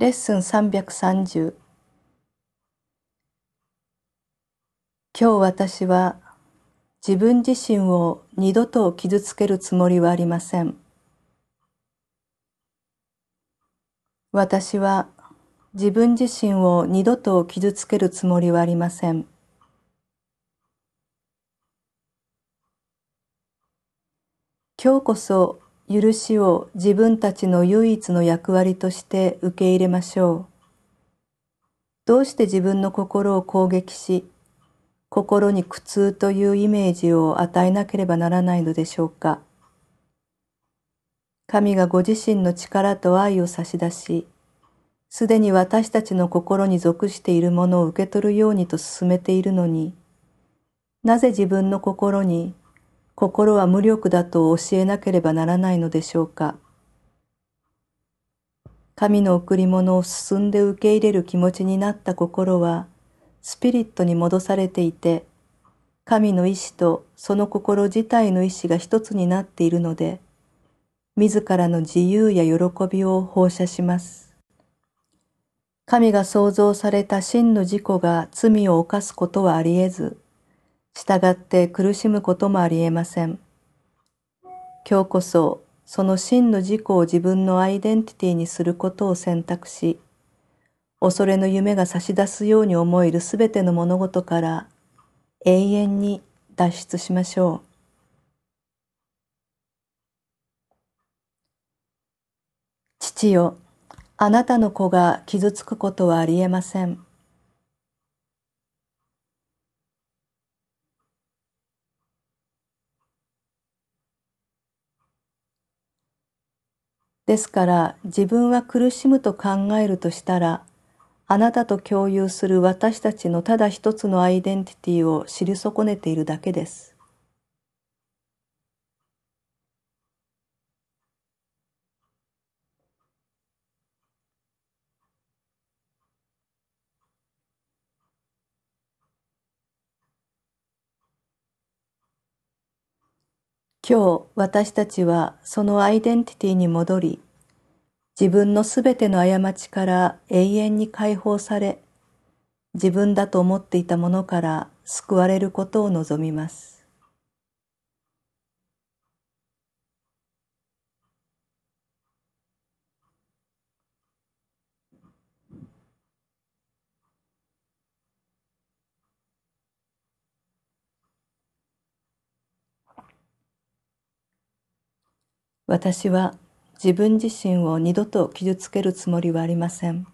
レッスン330今日私は自分自身を二度と傷つけるつもりはありません。私は自分自身を二度と傷つけるつもりはありません。今日こそ許しを自分たちの唯一の役割として受け入れましょう。どうして自分の心を攻撃し、心に苦痛というイメージを与えなければならないのでしょうか。神がご自身の力と愛を差し出し、すでに私たちの心に属しているものを受け取るようにと進めているのに、なぜ自分の心に心は無力だと教えなければならないのでしょうか。神の贈り物を進んで受け入れる気持ちになった心は、スピリットに戻されていて、神の意志とその心自体の意志が一つになっているので、自らの自由や喜びを放射します。神が創造された真の自己が罪を犯すことはあり得ず、従って苦しむこともありえません。今日こそその真の自己を自分のアイデンティティにすることを選択し、恐れの夢が差し出すように思えるすべての物事から永遠に脱出しましょう。父よ、あなたの子が傷つくことはありえません。ですから自分は苦しむと考えるとしたら、あなたと共有する私たちのただ一つのアイデンティティを知り損ねているだけです。今日私たちはそのアイデンティティに戻り、自分のすべての過ちから永遠に解放され、自分だと思っていたものから救われることを望みます。私は自分自身を二度と傷つけるつもりはありません。